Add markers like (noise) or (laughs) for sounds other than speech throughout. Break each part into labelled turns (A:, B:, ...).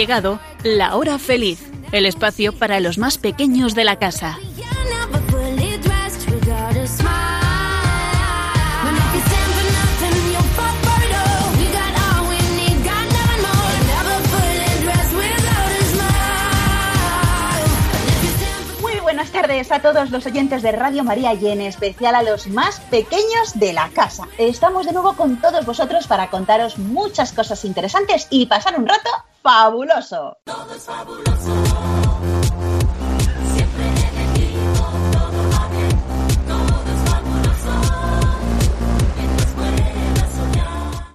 A: llegado La Hora Feliz, el espacio para los más pequeños de la casa.
B: buenas tardes a todos los oyentes de Radio María y en especial a los más pequeños de la casa. Estamos de nuevo con todos vosotros para contaros muchas cosas interesantes y pasar un rato fabuloso. Todo es fabuloso.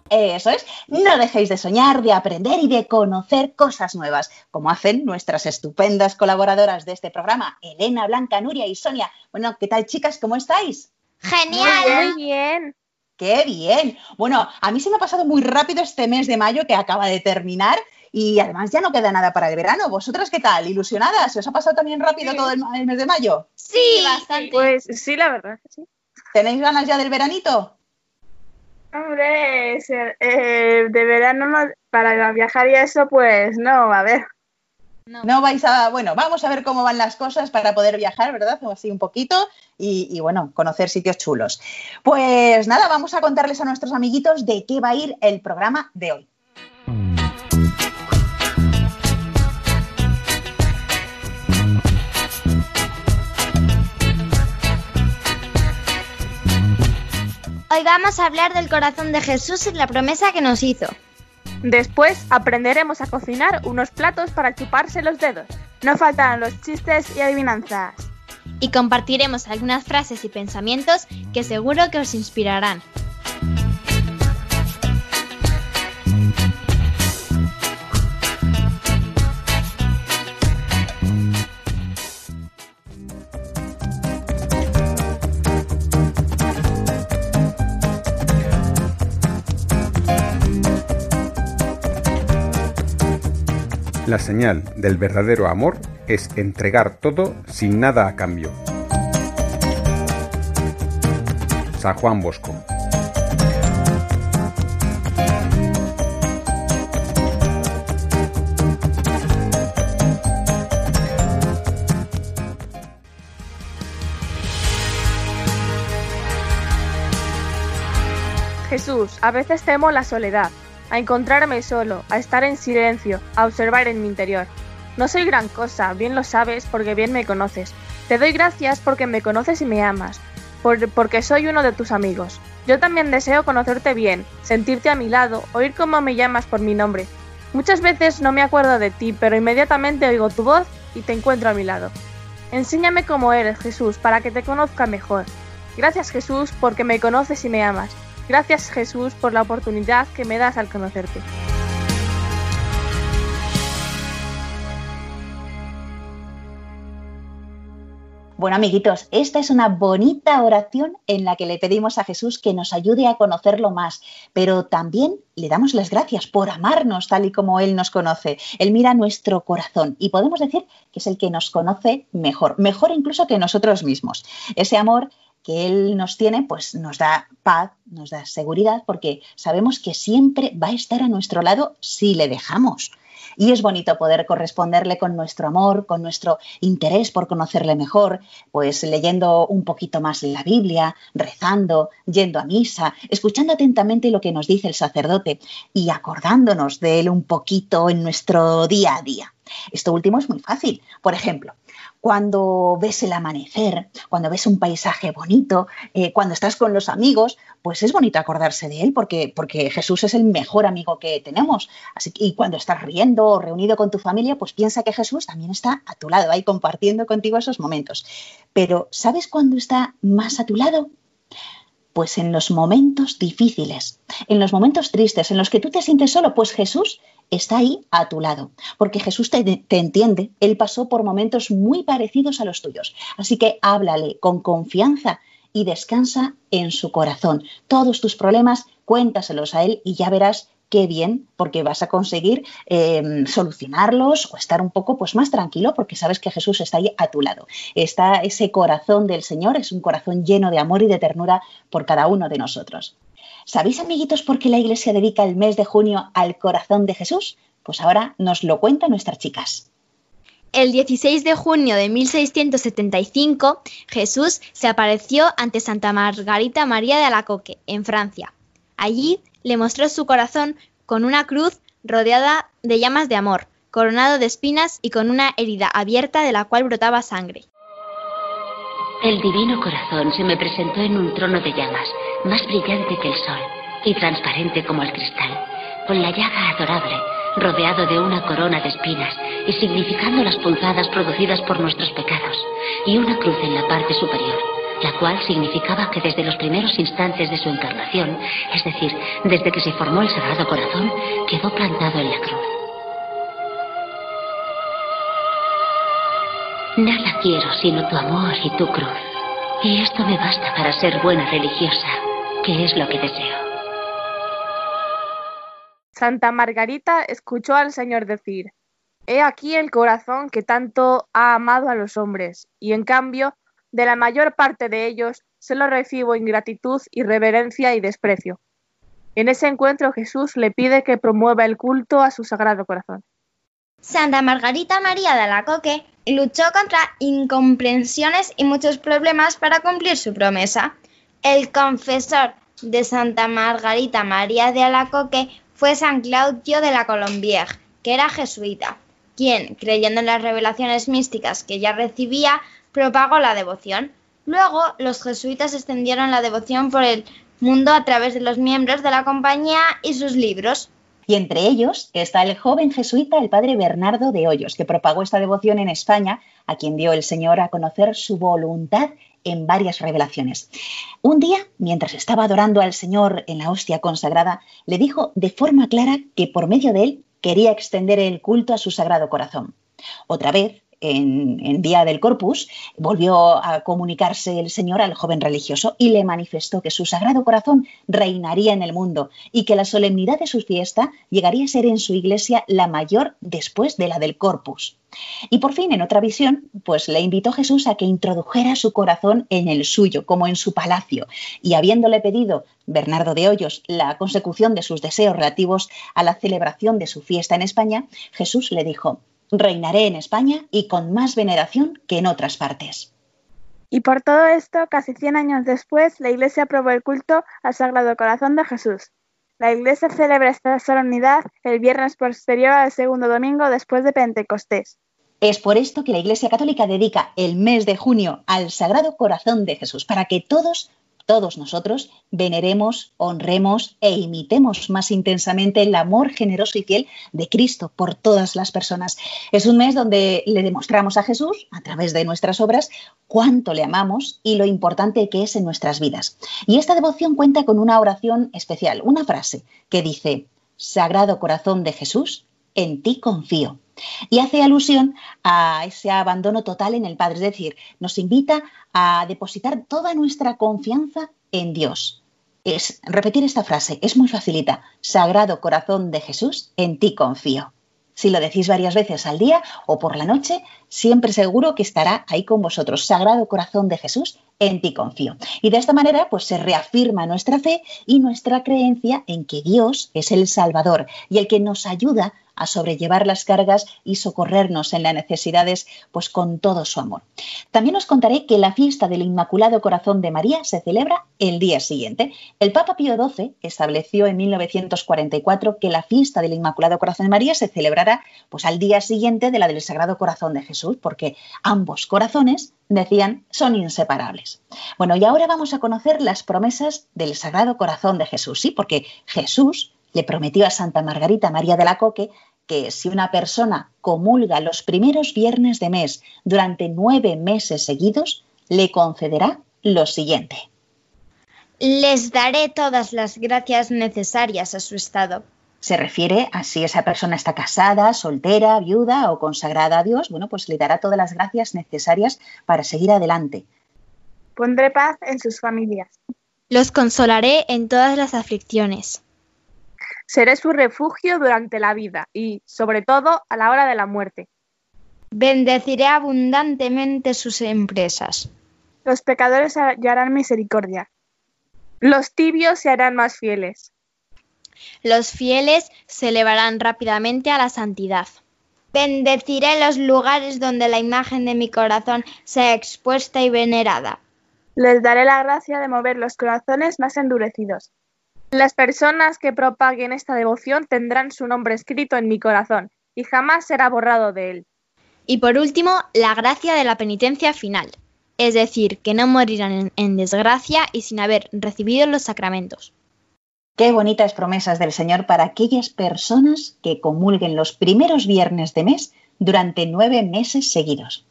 B: Eso es, no dejéis de soñar, de aprender y de conocer cosas nuevas, como hacen nuestras estupendas colaboradoras de este programa, Elena, Blanca, Nuria y Sonia. Bueno, ¿qué tal chicas? ¿Cómo estáis?
C: Genial. Muy bien.
B: Qué bien. Bueno, a mí se me ha pasado muy rápido este mes de mayo que acaba de terminar y además ya no queda nada para el verano. ¿Vosotras qué tal? ¿Ilusionadas? ¿Se os ha pasado también rápido todo el, mes de mayo?
C: Sí, bastante.
D: Pues sí, la verdad. Sí.
B: ¿Tenéis ganas ya del veranito?
D: Hombre, eh, de verano para viajar y eso, pues no, a ver.
B: No. vais a, bueno, vamos a ver cómo van las cosas para poder viajar, ¿verdad? Así un poquito y, y, bueno, conocer sitios chulos. Pues nada, vamos a contarles a nuestros amiguitos de qué va a ir el programa de hoy.
C: Hoy vamos a hablar del corazón de Jesús y la promesa que nos hizo.
D: Después aprenderemos a cocinar unos platos para chuparse los dedos. No faltarán los chistes y adivinanzas.
C: Y compartiremos algunas frases y pensamientos que seguro que os inspirarán.
E: La señal del verdadero amor es entregar todo sin nada a cambio. San Juan Bosco.
D: Jesús, a veces temo la soledad a encontrarme solo, a estar en silencio, a observar en mi interior. No soy gran cosa, bien lo sabes porque bien me conoces. Te doy gracias porque me conoces y me amas, porque soy uno de tus amigos. Yo también deseo conocerte bien, sentirte a mi lado, oír cómo me llamas por mi nombre. Muchas veces no me acuerdo de ti, pero inmediatamente oigo tu voz y te encuentro a mi lado. Enséñame cómo eres, Jesús, para que te conozca mejor. Gracias, Jesús, porque me conoces y me amas. Gracias Jesús por la oportunidad que me das al conocerte.
B: Bueno, amiguitos, esta es una bonita oración en la que le pedimos a Jesús que nos ayude a conocerlo más, pero también le damos las gracias por amarnos tal y como Él nos conoce. Él mira nuestro corazón y podemos decir que es el que nos conoce mejor, mejor incluso que nosotros mismos. Ese amor que Él nos tiene, pues nos da paz, nos da seguridad, porque sabemos que siempre va a estar a nuestro lado si le dejamos. Y es bonito poder corresponderle con nuestro amor, con nuestro interés por conocerle mejor, pues leyendo un poquito más la Biblia, rezando, yendo a misa, escuchando atentamente lo que nos dice el sacerdote y acordándonos de él un poquito en nuestro día a día. Esto último es muy fácil. Por ejemplo, cuando ves el amanecer, cuando ves un paisaje bonito, eh, cuando estás con los amigos, pues es bonito acordarse de él porque, porque Jesús es el mejor amigo que tenemos. Así y cuando estás riendo o reunido con tu familia, pues piensa que Jesús también está a tu lado, ahí compartiendo contigo esos momentos. Pero ¿sabes cuándo está más a tu lado? Pues en los momentos difíciles, en los momentos tristes, en los que tú te sientes solo, pues Jesús está ahí a tu lado, porque Jesús te, entiende, Él pasó por momentos muy parecidos a los tuyos. Así que háblale con confianza y descansa en su corazón. Todos tus problemas, cuéntaselos a Él y ya verás qué bien, porque vas a conseguir em, solucionarlos o estar un poco pues, más tranquilo, porque sabes que Jesús está ahí a tu lado. Está ese corazón del Señor, es un corazón lleno de amor y de ternura por cada uno de nosotros. ¿Sabéis, amiguitos, por qué la Iglesia dedica el mes de junio al corazón de Jesús? Pues ahora nos lo cuentan nuestras chicas.
C: El 16 de junio de 1675, Jesús se apareció ante Santa Margarita María de Alacoque, en Francia. Allí le mostró su corazón con una cruz rodeada de llamas de amor, coronado de espinas y con una herida abierta de la cual brotaba sangre.
F: El divino corazón se me presentó en un trono de llamas, más brillante que el sol y transparente como el cristal, con la llaga adorable, rodeado de una corona de espinas y significando las punzadas producidas por nuestros pecados, y una cruz en la parte superior, la cual significaba que desde los primeros instantes de su encarnación, es decir, desde que se formó el Sagrado Corazón, quedó plantado en la cruz. Nada quiero sino tu amor y tu cruz. Y esto me basta para ser buena religiosa, que es lo que deseo.
D: Santa Margarita escuchó al Señor decir, He aquí el corazón que tanto ha amado a los hombres, y en cambio, de la mayor parte de ellos, solo recibo ingratitud, irreverencia y desprecio. En ese encuentro Jesús le pide que promueva el culto a su sagrado corazón.
C: Santa Margarita María de Alacoque luchó contra incomprensiones y muchos problemas para cumplir su promesa. El confesor de Santa Margarita María de Alacoque fue San Claudio de la Colombière, que era jesuita, quien, creyendo en las revelaciones místicas que ya recibía, propagó la devoción. Luego, los jesuitas extendieron la devoción por el mundo a través de los miembros de la compañía y sus libros.
B: Y entre ellos está el joven jesuita, el padre Bernardo de Hoyos, que propagó esta devoción en España, a quien dio el Señor a conocer su voluntad en varias revelaciones. Un día, mientras estaba adorando al Señor en la hostia consagrada, le dijo de forma clara que por medio de él quería extender el culto a su sagrado corazón. Otra vez, en, día del Corpus, volvió a comunicarse el Señor al joven religioso y le manifestó que su sagrado corazón reinaría en el mundo y que la solemnidad de su fiesta llegaría a ser en su iglesia la mayor después de la del Corpus. Y por fin, en otra visión, pues le invitó Jesús a que introdujera su corazón en el suyo, como en su palacio, y habiéndole pedido Bernardo de Hoyos la consecución de sus deseos relativos a la celebración de su fiesta en España, Jesús le dijo, Reinaré en España y con más veneración que en otras partes.
D: Y por todo esto, casi 100 años después, la Iglesia aprobó el culto al Sagrado Corazón de Jesús. La Iglesia celebra esta solemnidad el viernes posterior al segundo domingo después de Pentecostés.
B: Es por esto que la Iglesia Católica dedica el mes de junio al Sagrado Corazón de Jesús, para que todos todos nosotros veneremos, honremos e imitemos más intensamente el amor generoso y fiel de Cristo por todas las personas. Es un mes donde le demostramos a Jesús, a través de nuestras obras, cuánto le amamos y lo importante que es en nuestras vidas. Y esta devoción cuenta con una oración especial, una frase que dice, Sagrado Corazón de Jesús, en ti confío. Y hace alusión a ese abandono total en el Padre, es decir, nos invita a depositar toda nuestra confianza en Dios. Es repetir esta frase, es muy facilita. Sagrado corazón de Jesús, en ti confío. Si lo decís varias veces al día o por la noche, siempre seguro que estará ahí con vosotros. Sagrado corazón de Jesús, en ti confío. Y de esta manera, pues se reafirma nuestra fe y nuestra creencia en que Dios es el Salvador y el que nos ayuda a sobrellevar las cargas y socorrernos en las necesidades, pues con todo su amor. También os contaré que la fiesta del Inmaculado Corazón de María se celebra el día siguiente. El Papa Pío XII estableció en 1944 que la fiesta del Inmaculado Corazón de María se celebrará pues al día siguiente de la del Sagrado Corazón de Jesús, porque ambos corazones decían, son inseparables. Bueno, y ahora vamos a conocer las promesas del Sagrado Corazón de Jesús, sí, porque Jesús le prometió a Santa Margarita María de la Coque que si una persona comulga los primeros viernes de mes durante nueve meses seguidos, le concederá lo siguiente.
C: Les daré todas las gracias necesarias a su estado.
B: Se refiere a si esa persona está casada, soltera, viuda o consagrada a Dios, bueno, pues le dará todas las gracias necesarias para seguir adelante.
D: Pondré paz en sus familias.
C: Los consolaré en todas las aflicciones.
D: Seré su refugio durante la vida y, sobre todo, a la hora de la muerte.
C: Bendeciré abundantemente sus empresas.
D: Los pecadores hallarán misericordia. Los tibios se harán más fieles.
C: Los fieles se elevarán rápidamente a la santidad. Bendeciré los lugares donde la imagen de mi corazón sea expuesta y venerada.
D: Les daré la gracia de mover los corazones más endurecidos. Las personas que propaguen esta devoción tendrán su nombre escrito en mi corazón y jamás será borrado de él.
C: Y por último, la gracia de la penitencia final, es decir, que no morirán en, en desgracia y sin haber recibido los sacramentos.
B: Qué bonitas promesas del Señor para aquellas personas que comulguen los primeros viernes de mes durante nueve meses seguidos.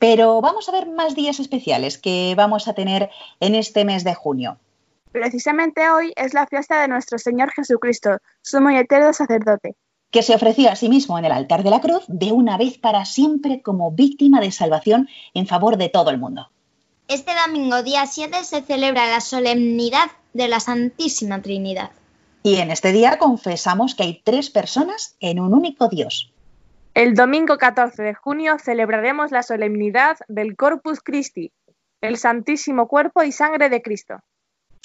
B: Pero vamos a ver más días especiales que vamos a tener en este mes de junio.
D: Precisamente hoy es la fiesta de nuestro Señor Jesucristo, sumo y eterno sacerdote,
B: que se ofreció a sí mismo en el altar de la cruz de una vez para siempre como víctima de salvación en favor de todo el mundo.
C: Este domingo día 7 se celebra la solemnidad de la Santísima Trinidad.
B: Y en este día confesamos que hay tres personas en un único Dios.
D: El domingo 14 de junio celebraremos la solemnidad del Corpus Christi, el Santísimo Cuerpo y Sangre de Cristo.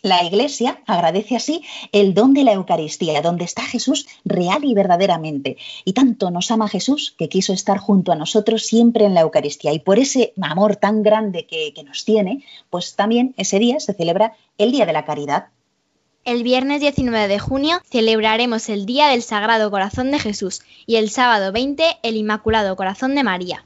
B: La Iglesia agradece así el don de la Eucaristía, donde está Jesús real y verdaderamente. Y tanto nos ama Jesús que quiso estar junto a nosotros siempre en la Eucaristía. Y por ese amor tan grande que, que nos tiene, pues también ese día se celebra el Día de la Caridad.
C: El viernes 19 de junio celebraremos el Día del Sagrado Corazón de Jesús y el sábado 20 el Inmaculado Corazón de María.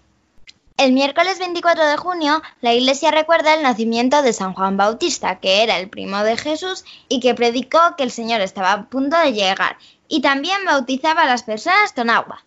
C: El miércoles 24 de junio, la Iglesia recuerda el nacimiento de San Juan Bautista, que era el primo de Jesús y que predicó que el Señor estaba a punto de llegar, y también bautizaba a las personas con agua.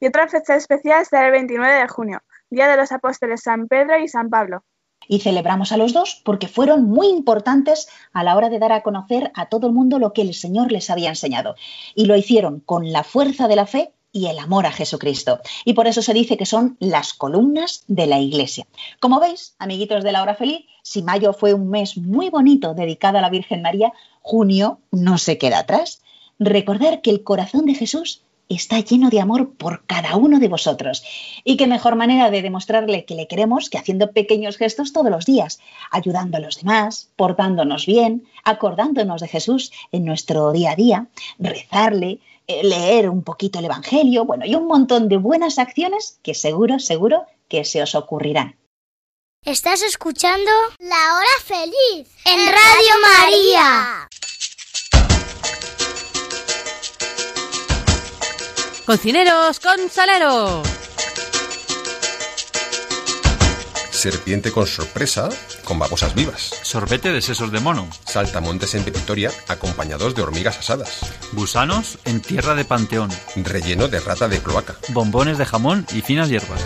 D: Y otra fecha especial será el 29 de junio, Día de los Apóstoles San Pedro y San Pablo.
B: Y celebramos a los dos porque fueron muy importantes a la hora de dar a conocer a todo el mundo lo que el Señor les había enseñado. Y lo hicieron con la fuerza de la fe y el amor a Jesucristo. Y por eso se dice que son las columnas de la Iglesia. Como veis, amiguitos de la hora feliz, si mayo fue un mes muy bonito dedicado a la Virgen María, junio no se queda atrás. Recordar que el corazón de Jesús está lleno de amor por cada uno de vosotros. Y qué mejor manera de demostrarle que le queremos que haciendo pequeños gestos todos los días, ayudando a los demás, portándonos bien, acordándonos de Jesús en nuestro día a día, rezarle, leer un poquito el Evangelio, bueno, y un montón de buenas acciones que seguro, seguro que se os ocurrirán.
G: Estás escuchando La Hora Feliz en Radio María.
H: Cocineros con salero.
I: Serpiente con sorpresa, con babosas vivas.
J: Sorbete de sesos de mono.
I: Saltamontes en Petitoria, acompañados de hormigas asadas.
J: Gusanos en tierra de panteón.
I: Relleno de rata de cloaca.
J: Bombones de jamón y finas hierbas.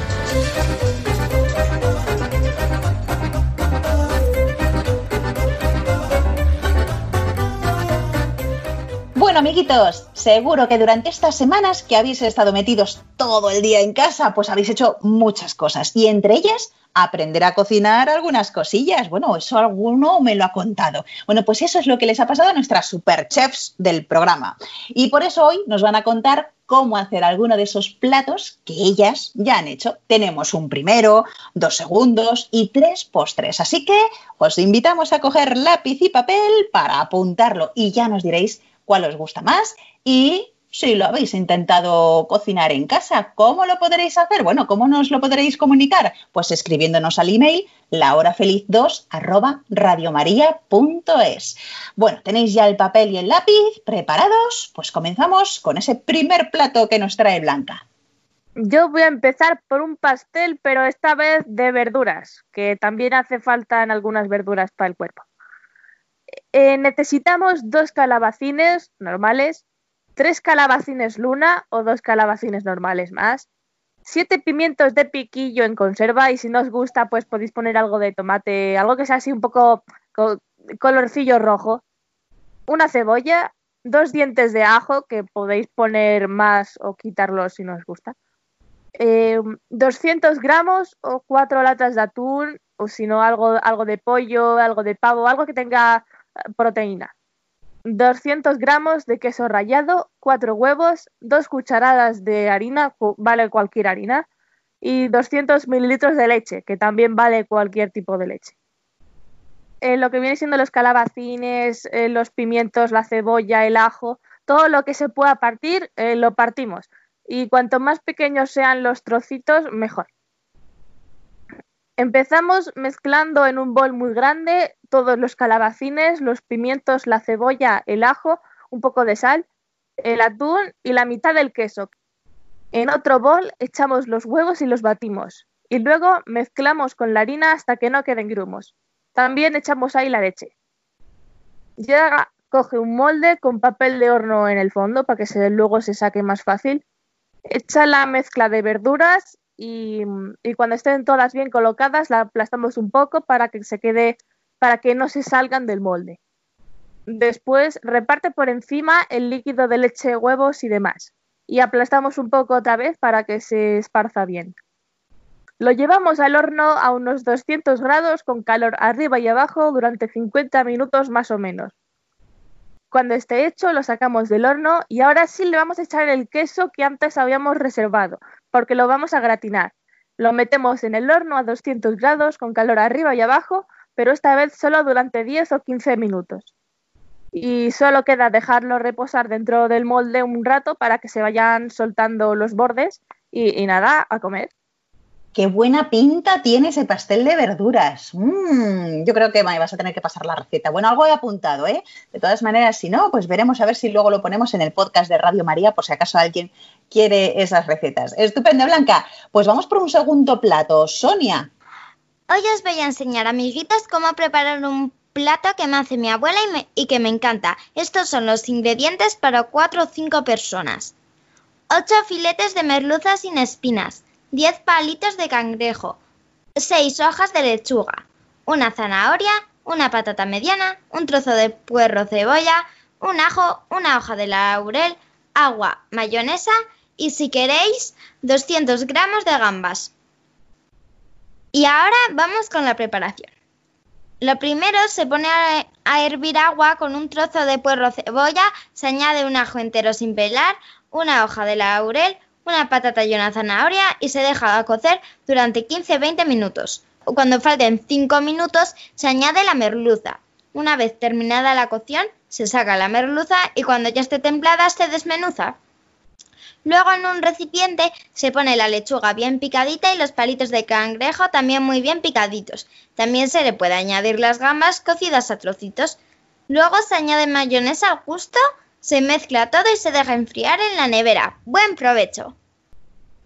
B: Bueno, amiguitos, seguro que durante estas semanas que habéis estado metidos todo el día en casa, pues habéis hecho muchas cosas y entre ellas aprender a cocinar algunas cosillas. Bueno, eso alguno me lo ha contado. Bueno, pues eso es lo que les ha pasado a nuestras super chefs del programa. Y por eso hoy nos van a contar cómo hacer alguno de esos platos que ellas ya han hecho. Tenemos un primero, dos segundos y tres postres. Así que os invitamos a coger lápiz y papel para apuntarlo y ya nos diréis cuál os gusta más y si lo habéis intentado cocinar en casa, ¿cómo lo podréis hacer? Bueno, ¿cómo nos lo podréis comunicar? Pues escribiéndonos al email lahorafeliz2 arroba radiomaria.es. Bueno, tenéis ya el papel y el lápiz preparados, pues comenzamos con ese primer plato que nos trae Blanca.
D: Yo voy a empezar por un pastel, pero esta vez de verduras, que también hace falta en algunas verduras para el cuerpo. Eh, necesitamos dos calabacines normales, tres calabacines luna o dos calabacines normales más, siete pimientos de piquillo en conserva y si no os gusta pues podéis poner algo de tomate, algo que sea así un poco colorcillo rojo, una cebolla, dos dientes de ajo que podéis poner más o quitarlos si no os gusta, 200 eh, gramos o cuatro latas de atún o si no algo, algo de pollo, algo de pavo, algo que tenga eh, proteína. 200 gramos de queso rallado, 4 huevos, 2 cucharadas de harina, vale cualquier harina, y 200 mililitros de leche, que también vale cualquier tipo de leche. Eh, lo que viene siendo los calabacines, eh, los pimientos, la cebolla, el ajo, todo lo que se pueda partir eh, lo partimos y cuanto más pequeños sean los trocitos, mejor. Empezamos mezclando en un bol muy grande todos los calabacines, los pimientos, la cebolla, el ajo, un poco de sal, el atún y la mitad del queso. En otro bol echamos los huevos y los batimos. Y luego mezclamos con la harina hasta que no queden grumos. También echamos ahí la leche. Ya coge un molde con papel de horno en el fondo para que luego se saque más fácil. Echa la mezcla de verduras y, y, cuando estén todas bien colocadas la aplastamos un poco para que se quede, para que no se salgan del molde. Después reparte por encima el líquido de leche, huevos y demás. Y aplastamos un poco otra vez para que se esparza bien. Lo llevamos al horno a unos 200 grados con calor arriba y abajo durante 50 minutos más o menos. Cuando esté hecho lo sacamos del horno y ahora sí le vamos a echar el queso que antes habíamos reservado, porque lo vamos a gratinar. Lo metemos en el horno a 200 grados con calor arriba y abajo, pero esta vez solo durante 10 o 15 minutos. Y solo queda dejarlo reposar dentro del molde un rato para que se vayan soltando los bordes y, y nada, a comer.
B: Qué buena pinta tiene ese pastel de verduras. Mm, yo creo que vas a tener que pasar la receta. Bueno, algo he apuntado, ¿eh? De todas maneras, si no, pues veremos a ver si luego lo ponemos en el podcast de Radio María por si acaso alguien quiere esas recetas. Estupendo, Blanca. Pues vamos por un segundo plato. Sonia.
C: Hoy os voy a enseñar, amiguitos, cómo preparar un plato que me hace mi abuela y, que me encanta. Estos son los ingredientes para 4 o 5 personas. 8 filetes de merluza sin espinas 10 palitos de cangrejo, 6 hojas de lechuga, una zanahoria, una patata mediana, un trozo de puerro cebolla, un ajo, una hoja de laurel, agua, mayonesa y si queréis 200 gramos de gambas. Y ahora vamos con la preparación. Lo primero se pone a, a hervir agua con un trozo de puerro cebolla, se añade un ajo entero sin pelar, una hoja de laurel, una patata y una zanahoria y se deja cocer durante 15-20 minutos. Cuando falten 5 minutos se añade la merluza. Una vez terminada la cocción se saca la merluza y cuando ya esté templada se desmenuza. Luego en un recipiente se pone la lechuga bien picadita y los palitos de cangrejo también muy bien picaditos. También se le puede añadir las gambas cocidas a trocitos. Luego se añade mayonesa al gusto se mezcla todo y se deja enfriar en la nevera. Buen provecho.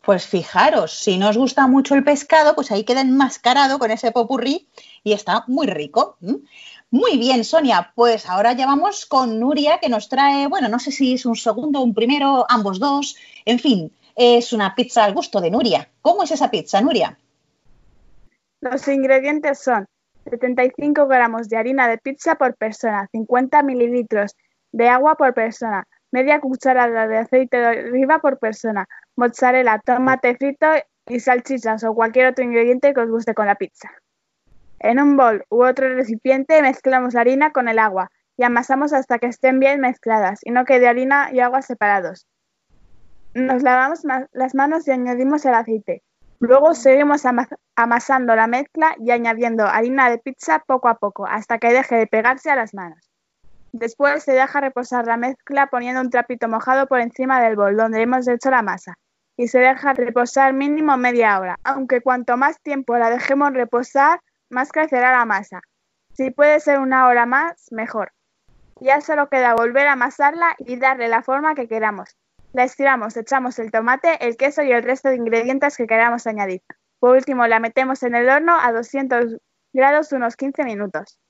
B: Pues fijaros, si no os gusta mucho el pescado, pues ahí queda enmascarado con ese popurrí y está muy rico. Muy bien, Sonia, pues ahora ya vamos con Nuria que nos trae, bueno, no sé si es un segundo un primero, ambos dos, en fin, es una pizza al gusto de Nuria. ¿Cómo es esa pizza, Nuria?
D: Los ingredientes son 75 gramos de harina de pizza por persona, 50 mililitros de agua por persona, media cucharada de aceite de oliva por persona, mozzarella, tomate frito y salchichas o cualquier otro ingrediente que os guste con la pizza. En un bol u otro recipiente mezclamos la harina con el agua y amasamos hasta que estén bien mezcladas y no quede harina y agua separados. Nos lavamos las manos y añadimos el aceite. Luego seguimos amasando la mezcla y añadiendo harina de pizza poco a poco hasta que deje de pegarse a las manos. Después se deja reposar la mezcla poniendo un trapito mojado por encima del bol donde hemos hecho la masa y se deja reposar mínimo media hora, aunque cuanto más tiempo la dejemos reposar, más crecerá la masa. Si puede ser una hora más, mejor. Ya solo queda volver a amasarla y darle la forma que queramos. La estiramos, echamos el tomate, el queso y el resto de ingredientes que queramos añadir. Por último, la metemos en el horno a 200 grados unos 15 minutos.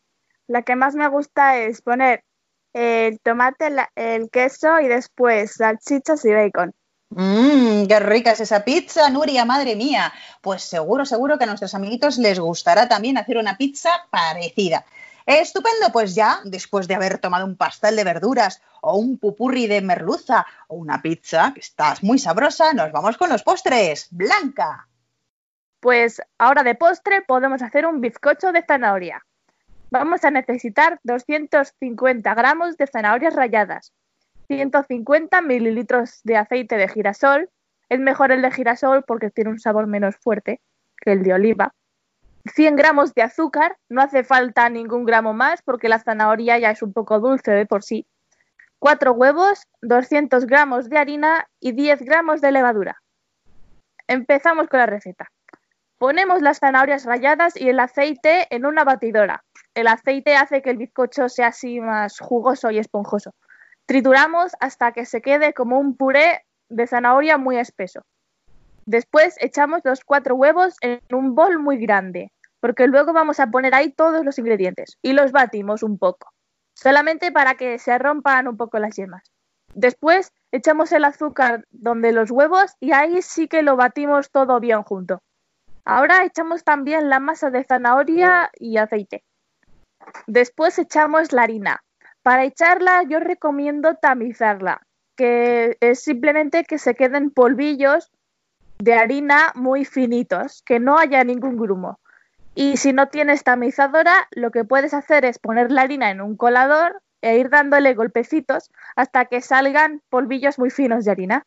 D: La que más me gusta es poner el tomate, el queso y después salchichas y bacon.
B: Mmm, qué rica es esa pizza, Nuria, madre mía. Pues seguro, seguro que a nuestros amiguitos les gustará también hacer una pizza parecida. Estupendo, pues ya, después de haber tomado un pastel de verduras o un pupurri de merluza o una pizza, que estás muy sabrosa, nos vamos con los postres. Blanca.
D: Pues ahora de postre podemos hacer un bizcocho de zanahoria. Vamos a necesitar 250 gramos de zanahorias ralladas, 150 mililitros de aceite de girasol. Es mejor el de girasol porque tiene un sabor menos fuerte que el de oliva. 100 gramos de azúcar, no hace falta ningún gramo más porque la zanahoria ya es un poco dulce de por sí. 4 huevos, 200 gramos de harina y 10 gramos de levadura. Empezamos con la receta. Ponemos las zanahorias ralladas y el aceite en una batidora. El aceite hace que el bizcocho sea así más jugoso y esponjoso. Trituramos hasta que se quede como un puré de zanahoria muy espeso. Después echamos los cuatro huevos en un bol muy grande, porque luego vamos a poner ahí todos los ingredientes y los batimos un poco, solamente para que se rompan un poco las yemas. Después echamos el azúcar donde los huevos y ahí sí que lo batimos todo bien junto. Ahora echamos también la masa de zanahoria y aceite. Después echamos la harina. Para echarla yo recomiendo tamizarla, que es simplemente que se queden polvillos de harina muy finitos, que no haya ningún grumo. Y si no tienes tamizadora, lo que puedes hacer es poner la harina en un colador e ir dándole golpecitos hasta que salgan polvillos muy finos de harina.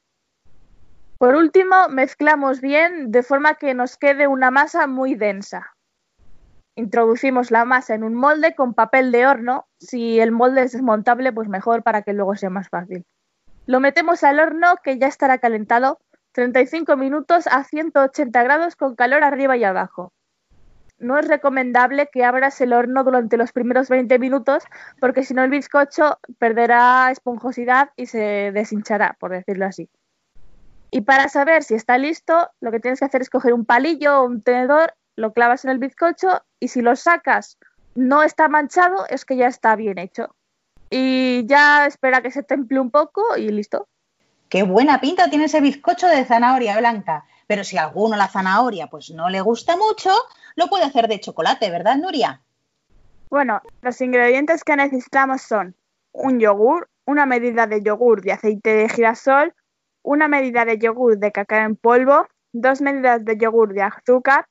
D: Por último, mezclamos bien de forma que nos quede una masa muy densa. Introducimos la masa en un molde con papel de horno. Si el molde es desmontable, pues mejor para que luego sea más fácil. Lo metemos al horno que ya estará calentado 35 minutos a 180 grados con calor arriba y abajo. No es recomendable que abras el horno durante los primeros 20 minutos porque si no el bizcocho perderá esponjosidad y se deshinchará, por decirlo así. Y para saber si está listo, lo que tienes que hacer es coger un palillo o un tenedor, lo clavas en el bizcocho y si lo sacas no está manchado, es que ya está bien hecho. Y ya espera que se temple un poco y listo.
B: Qué buena pinta tiene ese bizcocho de zanahoria blanca. Pero si a alguno la zanahoria pues no le gusta mucho, lo puede hacer de chocolate, ¿verdad, Nuria?
D: Bueno, los ingredientes que necesitamos son un yogur, una medida de yogur de aceite de girasol, una medida de yogur de cacao en polvo, dos medidas de yogur de azúcar,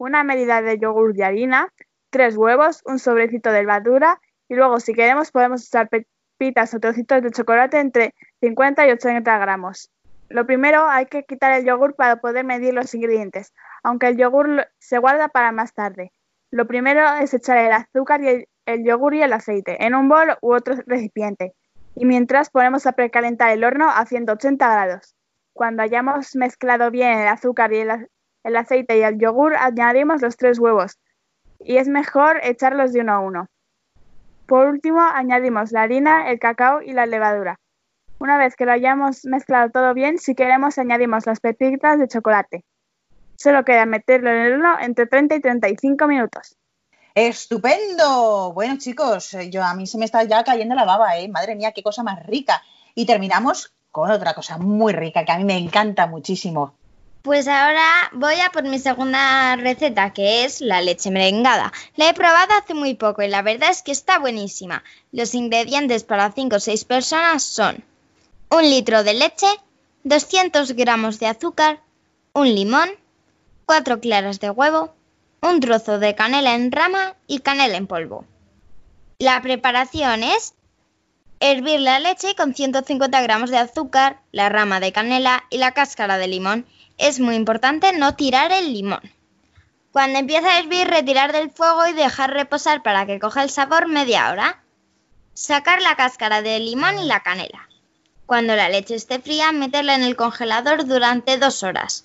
D: una medida de yogur de harina, tres huevos, un sobrecito de levadura y luego si queremos podemos usar pepitas o trocitos de chocolate entre 50 y 80 gramos. Lo primero hay que quitar el yogur para poder medir los ingredientes, aunque el yogur se guarda para más tarde. Lo primero es echar el azúcar el, el yogur y el aceite en un bol u otro recipiente y mientras ponemos a precalentar el horno a 180 grados. Cuando hayamos mezclado bien el azúcar y el, aceite y el yogur, añadimos los tres huevos y es mejor echarlos de uno a uno. Por último, añadimos la harina, el cacao y la levadura. Una vez que lo hayamos mezclado todo bien, si queremos añadimos las pepitas de chocolate. Solo queda meterlo en el horno entre 30 y 35 minutos.
B: ¡Estupendo! Bueno, chicos, eh, yo a mí se me está ya cayendo la baba, ¿eh? Madre mía, qué cosa más rica. Y terminamos con otra cosa muy rica que a mí me encanta muchísimo.
C: Pues ahora voy a por mi segunda receta, que es la leche merengada. La he probado hace muy poco y la verdad es que está buenísima. Los ingredientes para 5 o 6 personas son un litro de leche, 200 gramos de azúcar, un limón, 4 claras de huevo, un trozo de canela en rama y canela en polvo. La preparación es hervir la leche con 150 gramos de azúcar, la rama de canela y la cáscara de limón. Es muy importante no tirar el limón. Cuando empiece a hervir, retirar del fuego y dejar reposar para que coja el sabor media hora. Sacar la cáscara de limón y la canela. Cuando la leche esté fría, meterla en el congelador durante dos horas.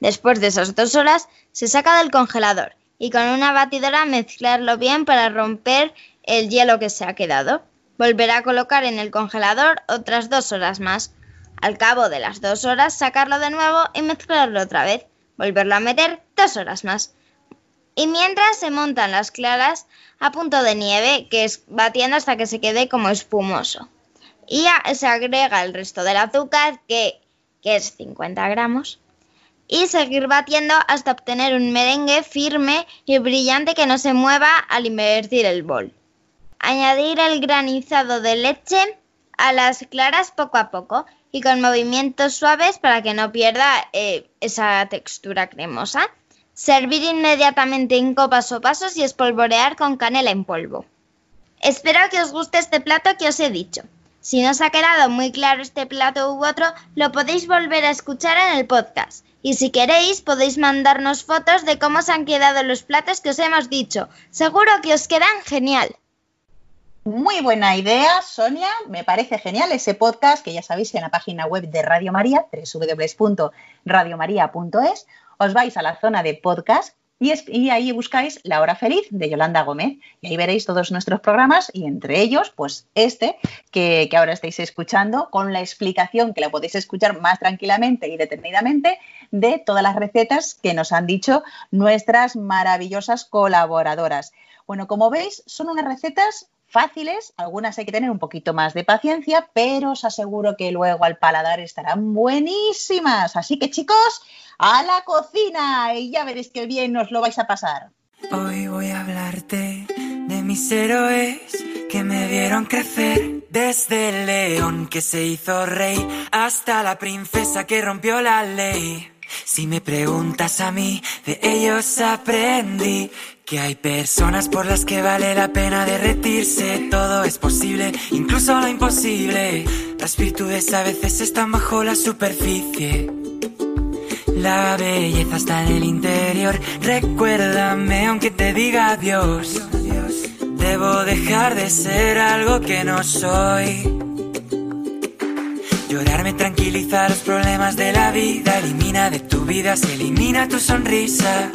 C: Después de esas dos horas, se saca del congelador y con una batidora mezclarlo bien para romper el hielo que se ha quedado. Volver a colocar en el congelador otras dos horas más. Al cabo de las dos horas, sacarlo de nuevo y mezclarlo otra vez. Volverlo a meter dos horas más. Y mientras se montan las claras a punto de nieve, que es batiendo hasta que se quede como espumoso. Y se agrega el resto del azúcar, que, que es 50 gramos y seguir batiendo hasta obtener un merengue firme y brillante que no se mueva al invertir el bol. Añadir el granizado de leche a las claras poco a poco y con movimientos suaves para que no pierda eh, esa textura cremosa. Servir inmediatamente en copas o vasos y espolvorear con canela en polvo. Espero que os guste este plato que os he dicho. Si no os ha quedado muy claro este plato u otro, lo podéis volver a escuchar en el podcast y si queréis, podéis mandarnos fotos de cómo se han quedado los platos que os hemos dicho. Seguro que os quedan genial.
B: Muy buena idea, Sonia. Me parece genial ese podcast que ya sabéis en la página web de Radio María, www.radiomaria.es. Os vais a la zona de podcast y, ahí buscáis La Hora Feliz de Yolanda Gómez. Y ahí veréis todos nuestros programas y entre ellos, pues este que, que ahora estáis escuchando, con la explicación que la podéis escuchar más tranquilamente y detenidamente de todas las recetas que nos han dicho nuestras maravillosas colaboradoras. Bueno, como veis, son unas recetas fáciles, algunas hay que tener un poquito más de paciencia, pero os aseguro que luego al paladar estarán buenísimas. Así que chicos, a la cocina y ya veréis qué bien os lo vais a pasar.
K: Hoy voy a hablarte de mis héroes que me vieron crecer. Desde el león que se hizo rey hasta la princesa que rompió la ley. Si me preguntas a mí, de ellos aprendí que hay personas por las que vale la pena derretirse. Todo es posible, incluso lo imposible. Las virtudes a veces están bajo la superficie. La belleza está en el interior. Recuérdame aunque te diga adiós. Debo dejar de ser algo que no soy. Llorar me tranquiliza los problemas de la vida. Elimina de tu vida, se elimina tu sonrisa.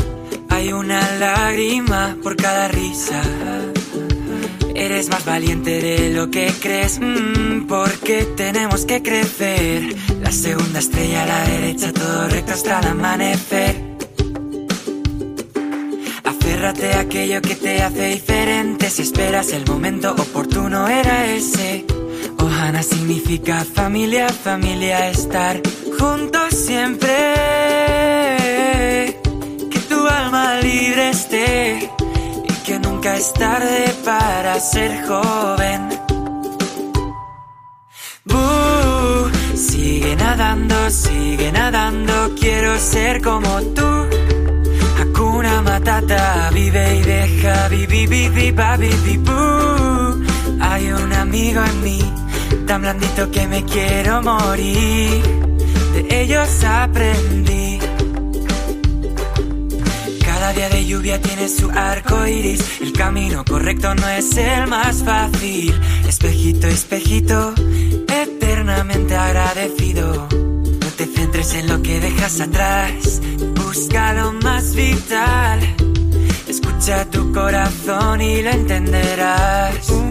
K: Hay una lágrima por cada risa. Eres más valiente de lo que crees, mm, porque tenemos que crecer. La segunda estrella a la derecha, todo recto hasta el amanecer. Aférrate a aquello que te hace diferente. Si esperas el momento oportuno, era ese. Ohana significa familia, familia, estar juntos siempre. Que tu alma libre esté y que nunca es tarde para ser joven. sigue nadando, sigue nadando, quiero ser como tú. Hakuna Matata, vive y deja, vivi, vivi, Hay un amigo en mí tan blandito que me quiero morir. De ellos aprendí. Cada día de lluvia tiene su arco iris. El camino correcto no es el más fácil. Espejito, espejito, eternamente agradecido. No te centres en lo que dejas atrás. Busca lo más vital. Escucha tu corazón y lo entenderás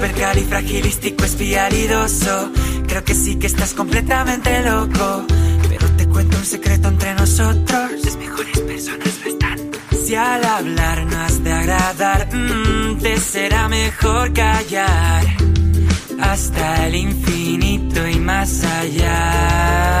K: supercalifragilístico espialidoso. Creo que sí que estás completamente loco. Pero te cuento un secreto entre nosotros. Las mejores personas no están. Si al hablar no has de agradar, mm, te será mejor callar. Hasta el infinito y más allá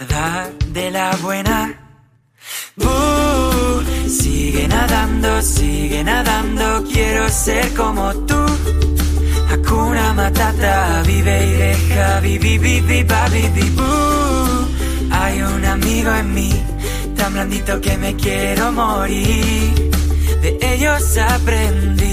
K: verdad, de la buena. Uh, sigue nadando, sigue nadando, quiero ser como tú. Hakuna Matata, vive y deja, vivi, vivi, babi, Hay un amigo en mí, tan blandito que me quiero morir. De ellos aprendí.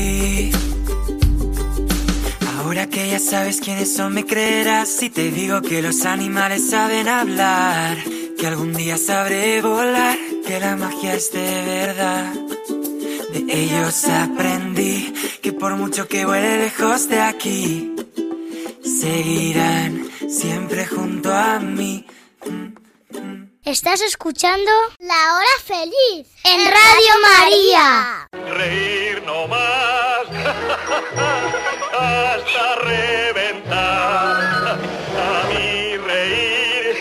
K: Que ya sabes quiénes son, me creerás si te digo que los animales saben hablar, que algún día sabré volar, que la magia es de verdad. De ellos aprendí que por mucho que vuele lejos de aquí, seguirán siempre junto a mí.
G: Estás escuchando La Hora Feliz en Radio María.
L: Reír no más. (laughs) hasta reventar. A mí reír.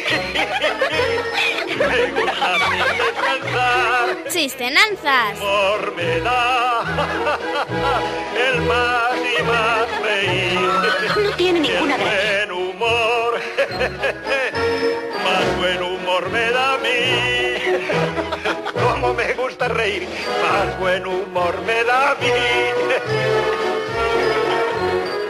L: Me gusta a mí descansar.
C: Chistenanzas.
L: Por me da el más y más reír.
F: No tiene ninguna. El
L: buen humor. Más buen humor me da a mí cómo me gusta reír, más buen humor me da a mí.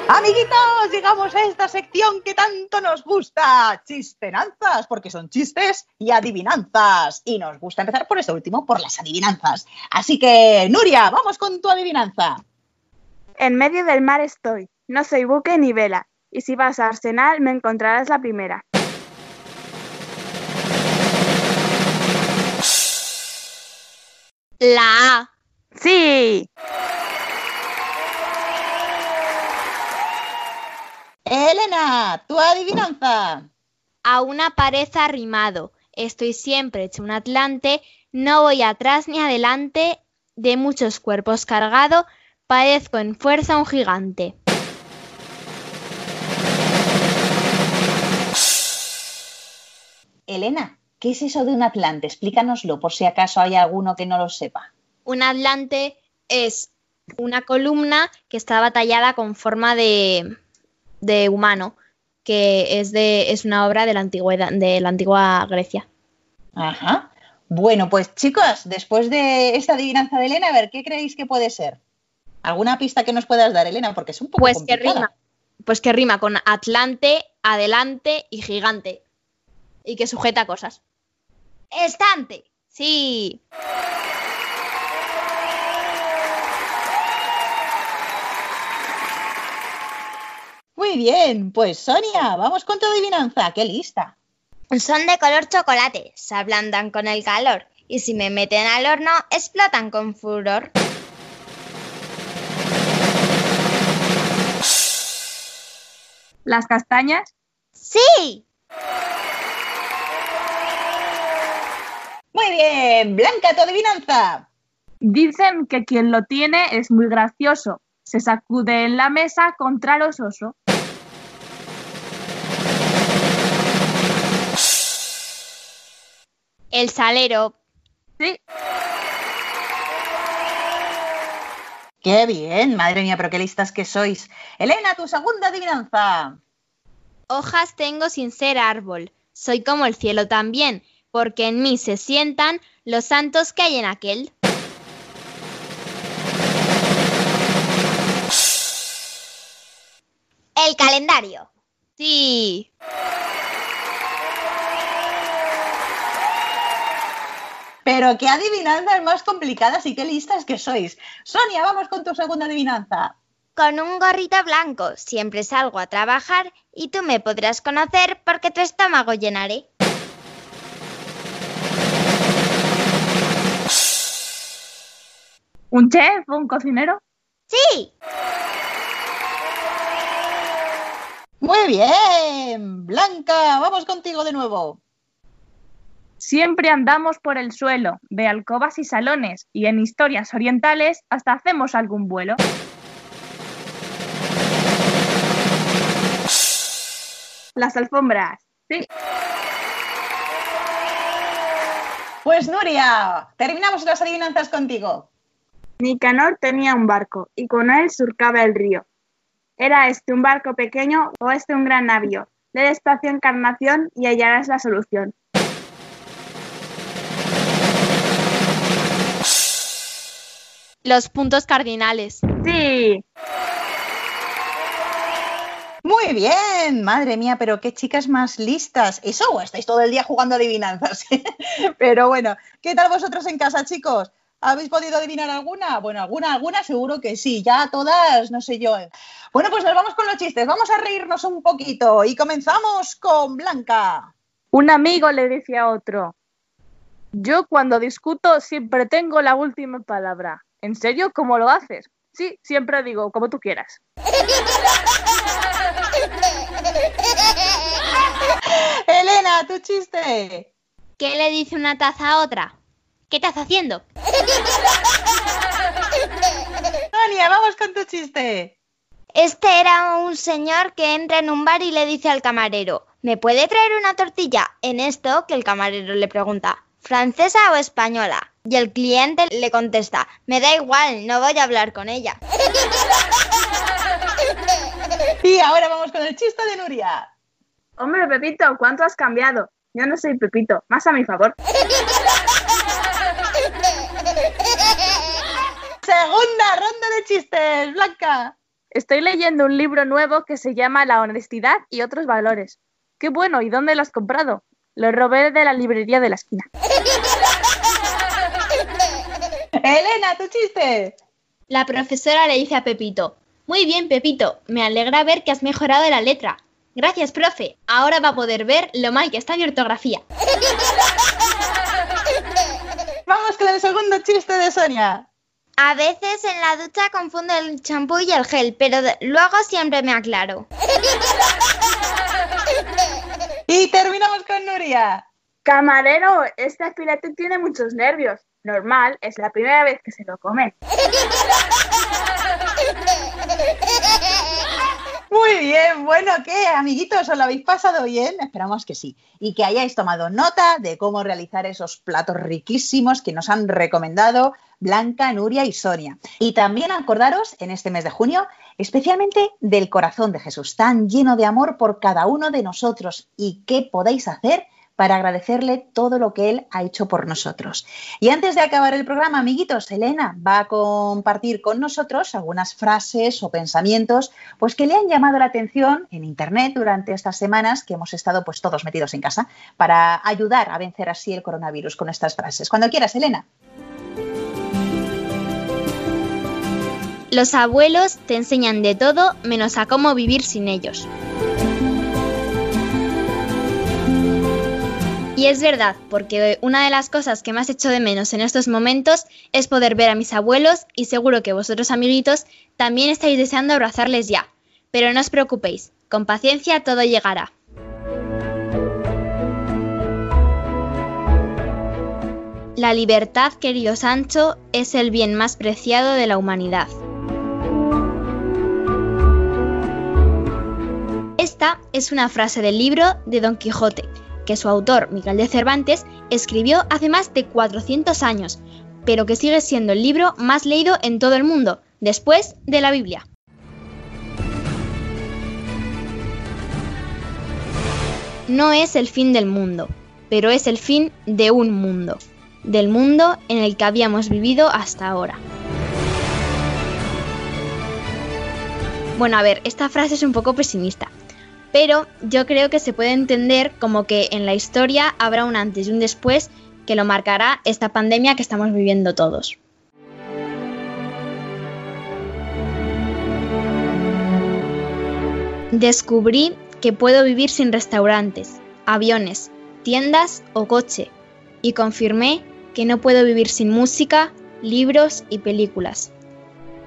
B: Amiguitos, llegamos a esta sección que tanto nos gusta, chistenanzas, porque son chistes y adivinanzas. Y nos gusta empezar por esto último, por las adivinanzas. Así que, Nuria, vamos con tu adivinanza.
D: En medio del mar estoy, no soy buque ni vela, y si vas a Arsenal me encontrarás la primera.
C: La A.
D: ¡Sí!
B: Elena, tu adivinanza.
C: A una pared arrimado. Estoy siempre hecho un atlante, no voy atrás ni adelante, de muchos cuerpos cargado, parezco en fuerza un gigante.
B: Elena, ¿qué es eso de un atlante? Explícanoslo, por si acaso hay alguno que no lo sepa.
C: Un atlante es una columna que está batallada con forma de, de humano, que es, de, es una obra de la, antigüedad, de la antigua Grecia.
B: Ajá. Bueno, pues chicos, después de esta adivinanza de Elena, a ver, ¿qué creéis que puede ser? ¿Alguna pista que nos puedas dar, Elena? Porque es un poco
C: Pues que rima, pues que rima con atlante, adelante y gigante. Y que sujeta cosas. Estante. Sí.
B: Muy bien, pues Sonia, vamos con tu adivinanza, qué lista.
C: Son de color chocolate, se ablandan con el calor y si me meten al horno explotan con furor.
D: ¿Las castañas?
C: ¡Sí!
B: Muy bien, Blanca, tu adivinanza.
D: Dicen que quien lo tiene es muy gracioso. Se sacude en la mesa contra los osos.
C: El salero.
D: Sí.
B: Qué bien, madre mía, pero qué listas que sois. Elena, tu segunda adivinanza.
C: Hojas tengo sin ser árbol. Soy como el cielo también, porque en mí se sientan los santos que hay en aquel. El calendario. Sí.
B: Pero qué adivinanzas más complicadas y qué listas que sois. Sonia, vamos con tu segunda adivinanza.
C: Con un gorrito blanco siempre salgo a trabajar y tú me podrás conocer porque tu estómago llenaré.
D: ¿Un chef? ¿Un cocinero?
C: Sí.
B: Muy bien, Blanca, vamos contigo de nuevo.
D: Siempre andamos por el suelo, de alcobas y salones, y en historias orientales hasta hacemos algún vuelo. Las alfombras. Sí.
B: Pues Nuria, terminamos las adivinanzas contigo.
D: Nicanor tenía un barco y con él surcaba el río. ¿Era este un barco pequeño o este un gran navío? Le despacio encarnación y hallarás la solución.
C: Los puntos cardinales.
D: Sí.
B: Muy bien, madre mía, pero qué chicas más listas. ¿Eso o estáis todo el día jugando a adivinanzas? (laughs) pero bueno, ¿qué tal vosotros en casa, chicos? ¿Habéis podido adivinar alguna? Bueno, alguna, alguna seguro que sí, ya todas, no sé yo. Bueno, pues nos vamos con los chistes, vamos a reírnos un poquito y comenzamos con Blanca.
D: Un amigo le dice a otro, yo cuando discuto siempre tengo la última palabra. ¿En serio? ¿Cómo lo haces? Sí, siempre digo, como tú quieras. (laughs)
B: Elena, tu chiste.
C: ¿Qué le dice una taza a otra? ¿Qué estás haciendo? (laughs)
B: Sonia, vamos con tu chiste.
C: Este era un señor que entra en un bar y le dice al camarero, ¿me puede traer una tortilla? En esto que el camarero le pregunta, ¿francesa o española? Y el cliente le contesta, me da igual, no voy a hablar con ella.
B: Y ahora vamos con el chiste de Nuria.
D: Hombre, Pepito, ¿cuánto has cambiado? Yo no soy Pepito, más a mi favor.
B: Segunda ronda de chistes, Blanca.
D: Estoy leyendo un libro nuevo que se llama La honestidad y otros valores. Qué bueno, ¿y dónde lo has comprado? Lo robé de la librería de la esquina.
B: Elena, tu chiste.
M: La profesora le dice a Pepito, Muy bien, Pepito, me alegra ver que has mejorado la letra. Gracias, profe. Ahora va a poder ver lo mal que está mi ortografía. (laughs)
B: Vamos con el segundo chiste de Sonia.
C: A veces en la ducha confundo el champú y el gel, pero luego siempre me aclaro.
B: Y terminamos con Nuria.
D: Camarero, este filete tiene muchos nervios. Normal, es la primera vez que se lo come.
B: Muy bien, bueno, ¿qué, amiguitos? ¿Os lo habéis pasado bien? Esperamos que sí. Y que hayáis tomado nota de cómo realizar esos platos riquísimos que nos han recomendado Blanca, Nuria y Sonia. Y también acordaros en este mes de junio, especialmente del corazón de Jesús, tan lleno de amor por cada uno de nosotros y qué podéis hacer para agradecerle todo lo que Él ha hecho por nosotros. Y antes de acabar el programa, amiguitos, Elena va a compartir con nosotros algunas frases o pensamientos pues, que le han llamado la atención en Internet durante estas semanas que hemos estado pues, todos metidos en casa para ayudar a vencer así el coronavirus con estas frases. Cuando quieras, Elena.
M: Los abuelos te enseñan de todo menos a cómo vivir sin ellos. Y es verdad, porque una de las cosas que más echo de menos en estos momentos es poder ver a mis abuelos y seguro que vosotros amiguitos también estáis deseando abrazarles ya. Pero no os preocupéis, con paciencia todo llegará. La libertad, querido Sancho, es el bien más preciado de la humanidad. Esta es una frase del libro de Don Quijote, que su autor, Miguel de Cervantes, escribió hace más de 400 años, pero que sigue siendo el libro más leído en todo el mundo, después de la Biblia. No es el fin del mundo, pero es el fin de un mundo, del mundo en el que habíamos vivido hasta ahora. Bueno, a ver, esta frase es un poco pesimista, pero yo creo que se puede entender como que en la historia habrá un antes y un después que lo marcará esta pandemia que estamos viviendo todos. Descubrí que puedo vivir sin restaurantes, aviones, tiendas o coche y confirmé que no puedo vivir sin música, libros y películas.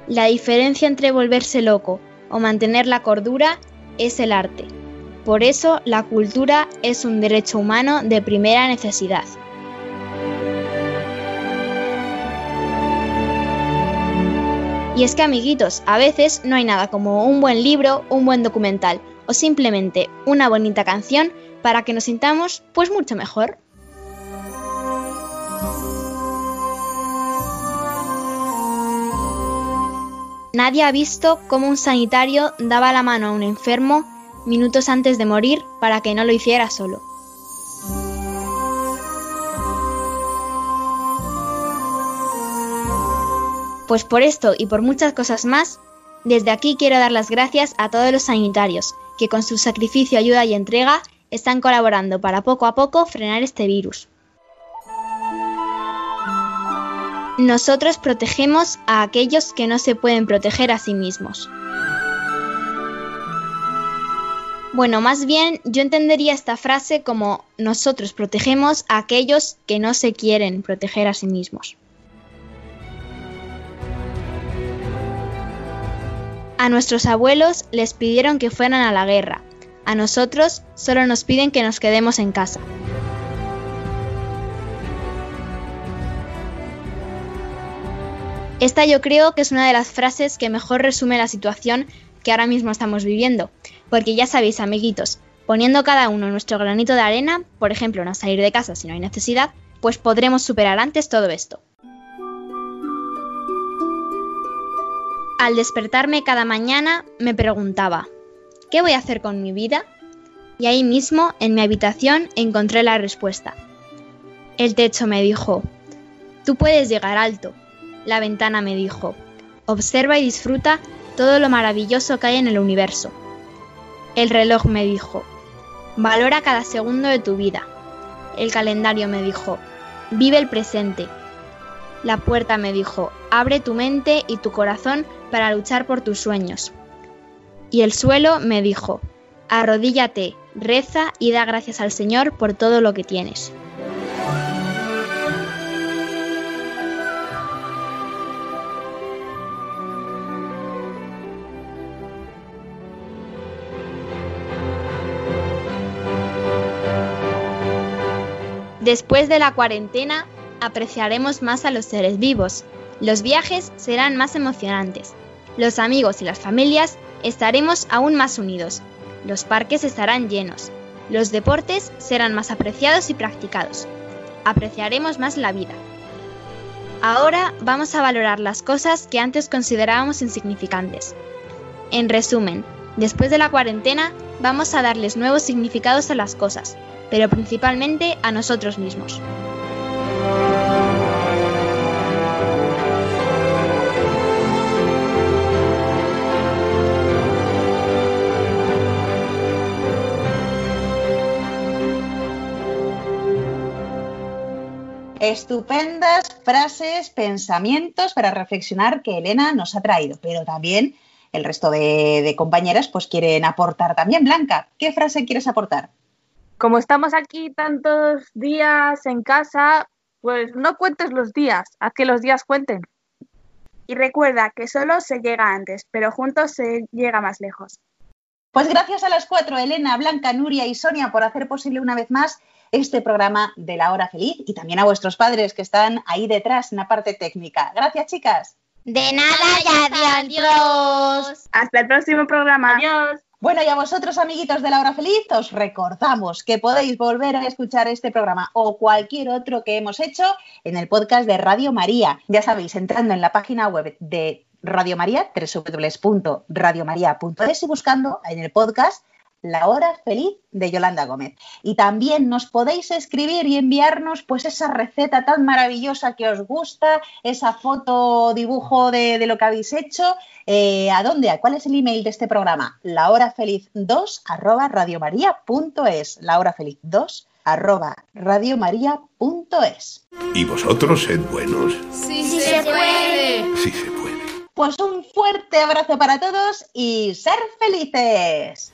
M: La diferencia entre volverse loco o mantener la cordura es el arte. Por eso la cultura es un derecho humano de primera necesidad. Y es que amiguitos, a veces no hay nada como un buen libro, un buen documental o simplemente una bonita canción para que nos sintamos pues mucho mejor. Nadie ha visto cómo un sanitario daba la mano a un enfermo minutos antes de morir para que no lo hiciera solo. Pues por esto y por muchas cosas más, desde aquí quiero dar las gracias a todos los sanitarios que con su sacrificio, ayuda y entrega están colaborando para poco a poco frenar este virus. Nosotros protegemos a aquellos que no se pueden proteger a sí mismos. Bueno, más bien yo entendería esta frase como nosotros protegemos a aquellos que no se quieren proteger a sí mismos. A nuestros abuelos les pidieron que fueran a la guerra. A nosotros solo nos piden que nos quedemos en casa. Esta yo creo que es una de las frases que mejor resume la situación que ahora mismo estamos viviendo, porque ya sabéis, amiguitos, poniendo cada uno nuestro granito de arena, por ejemplo, no salir de casa si no hay necesidad, pues podremos superar antes todo esto. Al despertarme cada mañana me preguntaba, ¿qué voy a hacer con mi vida? Y ahí mismo, en mi habitación, encontré la respuesta. El techo me dijo, tú puedes llegar alto. La ventana me dijo, observa y disfruta todo lo maravilloso que hay en el universo. El reloj me dijo, valora cada segundo de tu vida. El calendario me dijo, vive el presente. La puerta me dijo, abre tu mente y tu corazón para luchar por tus sueños. Y el suelo me dijo, arrodíllate, reza y da gracias al Señor por todo lo que tienes. Después de la cuarentena, apreciaremos más a los seres vivos. Los viajes serán más emocionantes. Los amigos y las familias estaremos aún más unidos. Los parques estarán llenos. Los deportes serán más apreciados y practicados. Apreciaremos más la vida. Ahora vamos a valorar las cosas que antes considerábamos insignificantes. En resumen, después de la cuarentena vamos a darles nuevos significados a las cosas, pero principalmente a nosotros mismos.
B: Estupendas frases, pensamientos para reflexionar que Elena nos ha traído, pero también el resto de, compañeras pues quieren aportar también. Blanca, ¿qué frase quieres aportar?
D: Como estamos aquí tantos días en casa, pues no cuentes los días, haz que los días cuenten. Y recuerda que solo se llega antes, pero juntos se llega más lejos.
B: Pues gracias a las cuatro, Elena, Blanca, Nuria y Sonia, por hacer posible una vez más este programa de la hora feliz y también a vuestros padres que están ahí detrás en la parte técnica. Gracias, chicas.
C: De nada y adiós.
D: Hasta el próximo programa.
H: Adiós.
B: Bueno, y a vosotros, amiguitos de la hora feliz, os recordamos que podéis volver a escuchar este programa o cualquier otro que hemos hecho en el podcast de Radio María. Ya sabéis, entrando en la página web de Radio María, www.radiomaria.es y buscando en el podcast la hora feliz de Yolanda Gómez. Y también nos podéis escribir y enviarnos pues esa receta tan maravillosa que os gusta, esa foto o dibujo de, de, lo que habéis hecho. Eh, ¿A dónde? ¿Cuál es el email de este programa? La hora feliz 2 arroba radiomaria.es. La hora feliz 2 arroba radiomaria.es.
N: ¿Y vosotros sed buenos?
C: Sí, sí se puede.
N: Sí se puede.
B: Pues un fuerte abrazo para todos y ser felices.